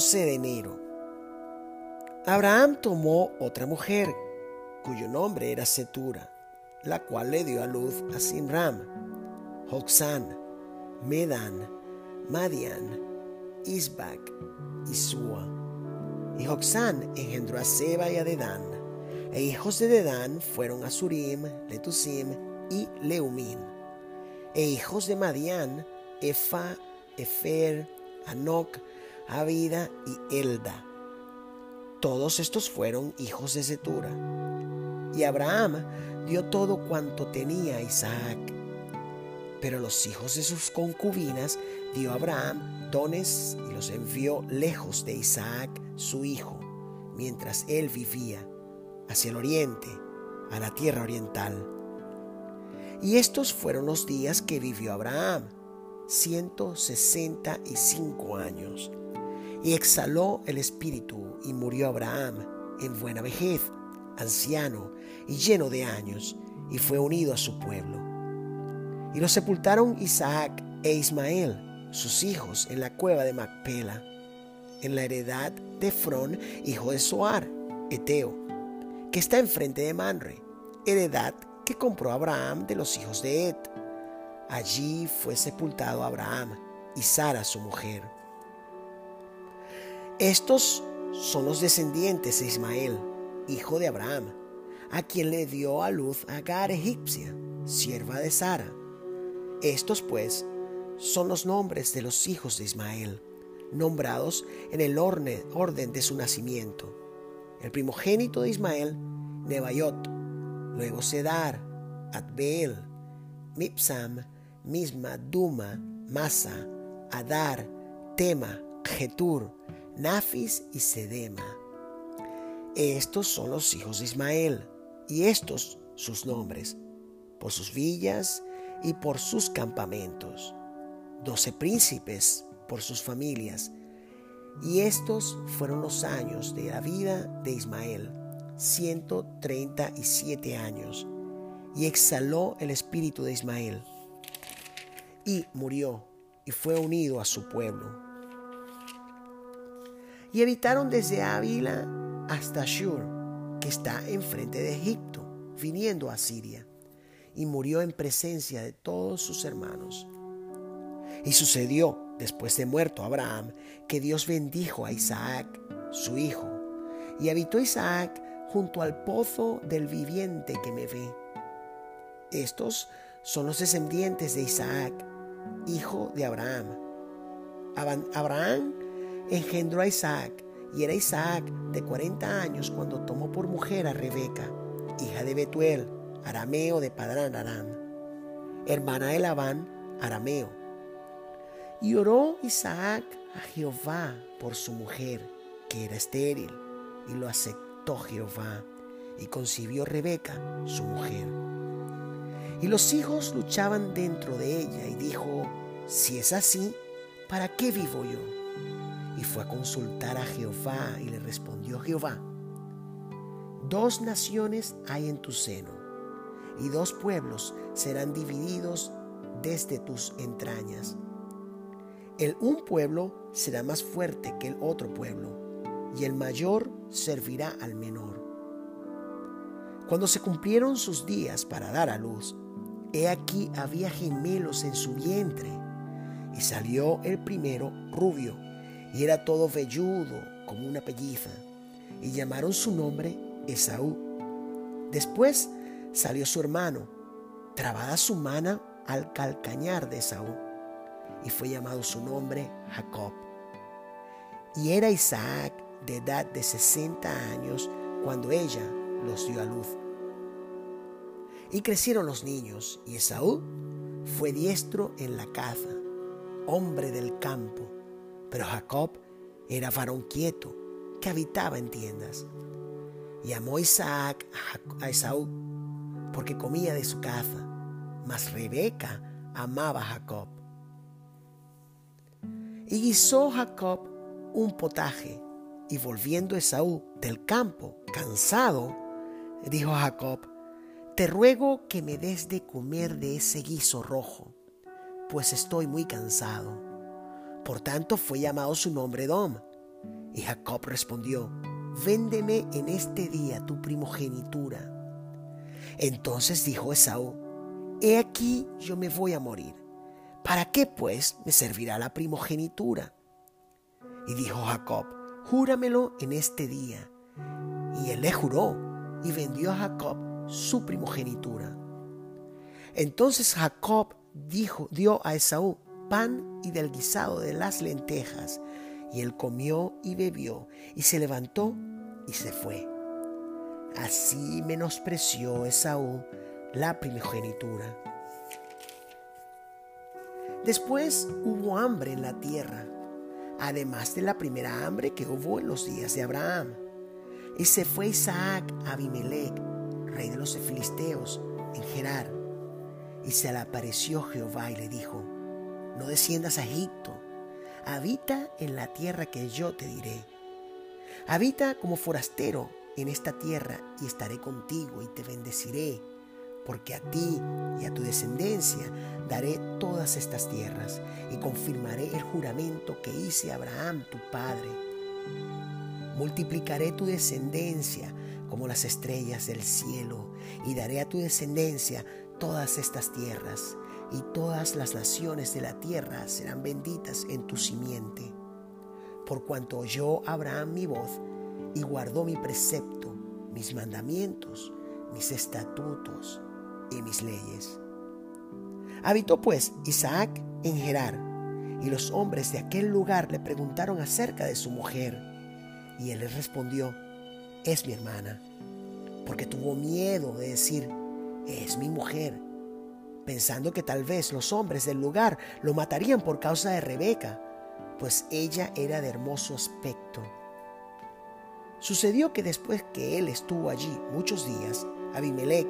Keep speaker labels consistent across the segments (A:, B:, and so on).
A: 11 de enero. Abraham tomó otra mujer, cuyo nombre era Setura, la cual le dio a luz a Simram, Joxán, Medan, Madian, Isbac y Sua. Y Joxán engendró a Seba y a Dedán, e hijos de Dedán fueron Asurim, Letusim y Leumim. E hijos de Madian, Efa, Efer, Anok, Abida y Elda. Todos estos fueron hijos de Setura. Y Abraham dio todo cuanto tenía a Isaac. Pero los hijos de sus concubinas dio Abraham dones y los envió lejos de Isaac, su hijo, mientras él vivía, hacia el oriente, a la tierra oriental. Y estos fueron los días que vivió Abraham, 165 años. Y exhaló el espíritu y murió Abraham en buena vejez, anciano y lleno de años, y fue unido a su pueblo. Y lo sepultaron Isaac e Ismael, sus hijos, en la cueva de Macpela, en la heredad de Frón, hijo de Soar, Eteo, que está enfrente de Manre, heredad que compró Abraham de los hijos de Et. Allí fue sepultado Abraham y Sara su mujer. Estos son los descendientes de Ismael, hijo de Abraham, a quien le dio a luz Agar egipcia, sierva de Sara. Estos pues son los nombres de los hijos de Ismael, nombrados en el orden de su nacimiento. El primogénito de Ismael, Nebayot, luego Sedar, Adbeel, Mipsam, Misma, Duma, Masa, Adar, Tema, Getur, Nafis y Sedema. Estos son los hijos de Ismael, y estos sus nombres, por sus villas y por sus campamentos. Doce príncipes por sus familias. Y estos fueron los años de la vida de Ismael, ciento treinta y siete años. Y exhaló el espíritu de Ismael. Y murió y fue unido a su pueblo y habitaron desde Ávila hasta Shur, que está enfrente de Egipto, viniendo a Siria, y murió en presencia de todos sus hermanos. Y sucedió, después de muerto Abraham, que Dios bendijo a Isaac, su hijo, y habitó Isaac junto al pozo del viviente que me ve. Estos son los descendientes de Isaac, hijo de Abraham. Abraham engendró a Isaac, y era Isaac de 40 años cuando tomó por mujer a Rebeca, hija de Betuel, arameo de Padrán Aram, hermana de Labán, arameo. Y oró Isaac a Jehová por su mujer, que era estéril, y lo aceptó Jehová, y concibió Rebeca, su mujer. Y los hijos luchaban dentro de ella, y dijo, si es así, ¿para qué vivo yo? Y fue a consultar a Jehová y le respondió Jehová, dos naciones hay en tu seno y dos pueblos serán divididos desde tus entrañas. El un pueblo será más fuerte que el otro pueblo y el mayor servirá al menor. Cuando se cumplieron sus días para dar a luz, he aquí había gemelos en su vientre y salió el primero rubio y era todo velludo como una pelliza, y llamaron su nombre Esaú. Después salió su hermano, trabada su mano al calcañar de Esaú, y fue llamado su nombre Jacob. Y era Isaac de edad de sesenta años cuando ella los dio a luz. Y crecieron los niños, y Esaú fue diestro en la caza, hombre del campo pero Jacob era varón quieto, que habitaba en tiendas. Y amó Isaac a Esaú, porque comía de su caza, mas Rebeca amaba a Jacob. Y guisó Jacob un potaje, y volviendo Esaú del campo, cansado, dijo a Jacob, te ruego que me des de comer de ese guiso rojo, pues estoy muy cansado. Por tanto fue llamado su nombre Dom. Y Jacob respondió, véndeme en este día tu primogenitura. Entonces dijo Esaú, he aquí yo me voy a morir. ¿Para qué pues me servirá la primogenitura? Y dijo Jacob, júramelo en este día. Y él le juró y vendió a Jacob su primogenitura. Entonces Jacob dijo, dio a Esaú pan y del guisado de las lentejas, y él comió y bebió, y se levantó y se fue. Así menospreció Esaú la primogenitura. Después hubo hambre en la tierra, además de la primera hambre que hubo en los días de Abraham. Y se fue Isaac a Abimelech, rey de los filisteos, en Gerar. Y se le apareció Jehová y le dijo, no desciendas a Egipto, habita en la tierra que yo te diré. Habita como forastero en esta tierra y estaré contigo y te bendeciré, porque a ti y a tu descendencia daré todas estas tierras y confirmaré el juramento que hice a Abraham tu padre. Multiplicaré tu descendencia como las estrellas del cielo y daré a tu descendencia todas estas tierras y todas las naciones de la tierra serán benditas en tu simiente. Por cuanto oyó Abraham mi voz y guardó mi precepto, mis mandamientos, mis estatutos y mis leyes. Habitó pues Isaac en Gerar, y los hombres de aquel lugar le preguntaron acerca de su mujer, y él les respondió, es mi hermana, porque tuvo miedo de decir, es mi mujer pensando que tal vez los hombres del lugar lo matarían por causa de Rebeca, pues ella era de hermoso aspecto. Sucedió que después que él estuvo allí muchos días, Abimelech,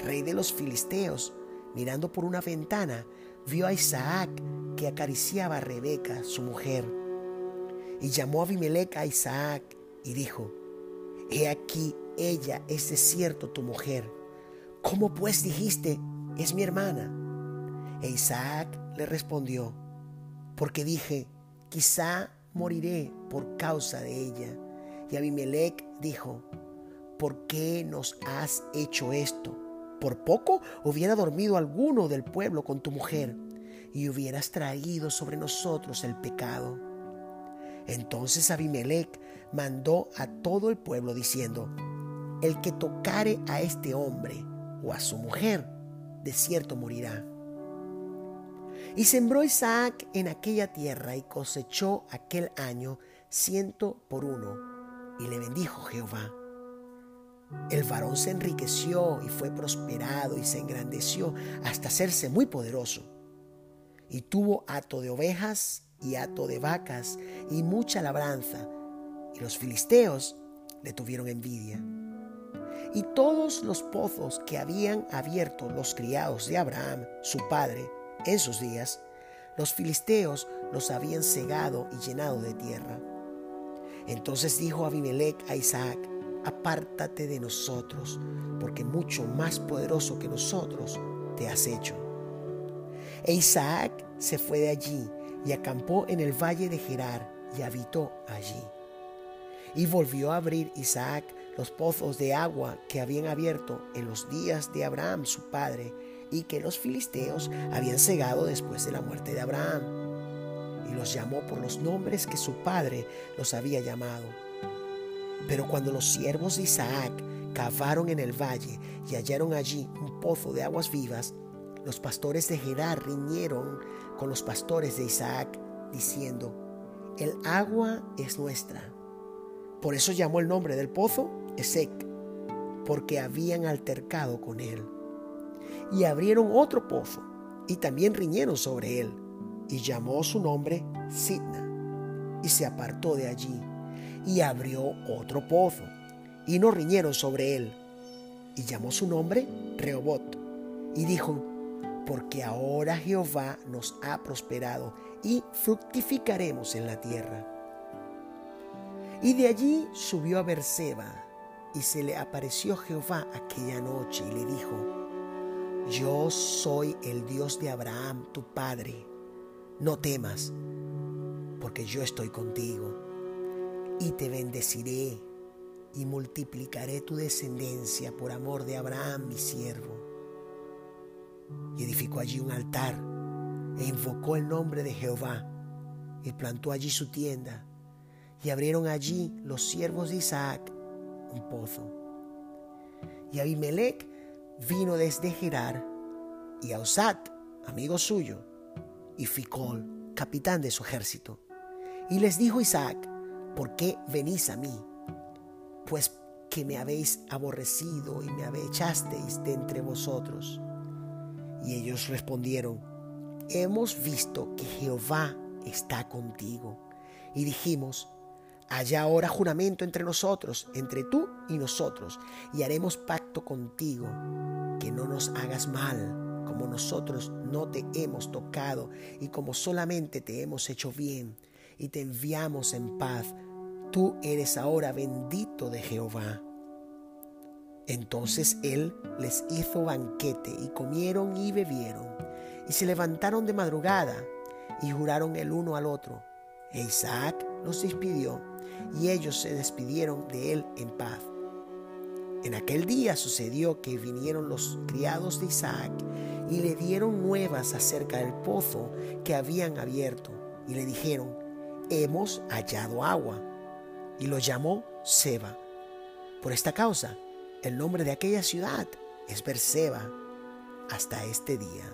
A: rey de los filisteos, mirando por una ventana, vio a Isaac que acariciaba a Rebeca, su mujer. Y llamó a Abimelech a Isaac y dijo, He aquí, ella es de cierto tu mujer. ¿Cómo pues dijiste, es mi hermana. E Isaac le respondió, porque dije, quizá moriré por causa de ella. Y Abimelech dijo, ¿por qué nos has hecho esto? Por poco hubiera dormido alguno del pueblo con tu mujer y hubieras traído sobre nosotros el pecado. Entonces Abimelech mandó a todo el pueblo diciendo, el que tocare a este hombre o a su mujer, de cierto morirá. Y sembró Isaac en aquella tierra y cosechó aquel año ciento por uno, y le bendijo Jehová. El varón se enriqueció y fue prosperado y se engrandeció hasta hacerse muy poderoso. Y tuvo hato de ovejas y hato de vacas y mucha labranza, y los filisteos le tuvieron envidia y todos los pozos que habían abierto los criados de Abraham, su padre, en sus días, los filisteos los habían cegado y llenado de tierra. Entonces dijo Abimelech a Isaac, apártate de nosotros, porque mucho más poderoso que nosotros te has hecho. E Isaac se fue de allí y acampó en el valle de Gerar y habitó allí. Y volvió a abrir Isaac los pozos de agua que habían abierto en los días de Abraham su padre y que los filisteos habían cegado después de la muerte de Abraham. Y los llamó por los nombres que su padre los había llamado. Pero cuando los siervos de Isaac cavaron en el valle y hallaron allí un pozo de aguas vivas, los pastores de Gerar riñeron con los pastores de Isaac, diciendo, el agua es nuestra. Por eso llamó el nombre del pozo Esec, porque habían altercado con él. Y abrieron otro pozo, y también riñeron sobre él, y llamó su nombre Sidna, y se apartó de allí, y abrió otro pozo, y no riñeron sobre él, y llamó su nombre Rehobot, y dijo, porque ahora Jehová nos ha prosperado, y fructificaremos en la tierra. Y de allí subió a Berseba, y se le apareció Jehová aquella noche y le dijo, yo soy el Dios de Abraham, tu padre. No temas, porque yo estoy contigo. y te bendeciré y multiplicaré tu descendencia por amor de Abraham, mi siervo. Y edificó allí un altar e invocó el nombre de Jehová y plantó allí su tienda y abrieron allí los siervos de Isaac pozo. Y Abimelech vino desde Gerar y Ausat, amigo suyo, y Ficol, capitán de su ejército. Y les dijo Isaac, ¿por qué venís a mí? Pues que me habéis aborrecido y me echasteis de entre vosotros. Y ellos respondieron, hemos visto que Jehová está contigo. Y dijimos, haya ahora juramento entre nosotros, entre tú y nosotros, y haremos pacto contigo, que no nos hagas mal, como nosotros no te hemos tocado y como solamente te hemos hecho bien, y te enviamos en paz. Tú eres ahora bendito de Jehová. Entonces él les hizo banquete y comieron y bebieron, y se levantaron de madrugada y juraron el uno al otro. E Isaac los despidió y ellos se despidieron de él en paz. En aquel día sucedió que vinieron los criados de Isaac y le dieron nuevas acerca del pozo que habían abierto y le dijeron, hemos hallado agua. Y lo llamó Seba. Por esta causa, el nombre de aquella ciudad es Berseba hasta este día.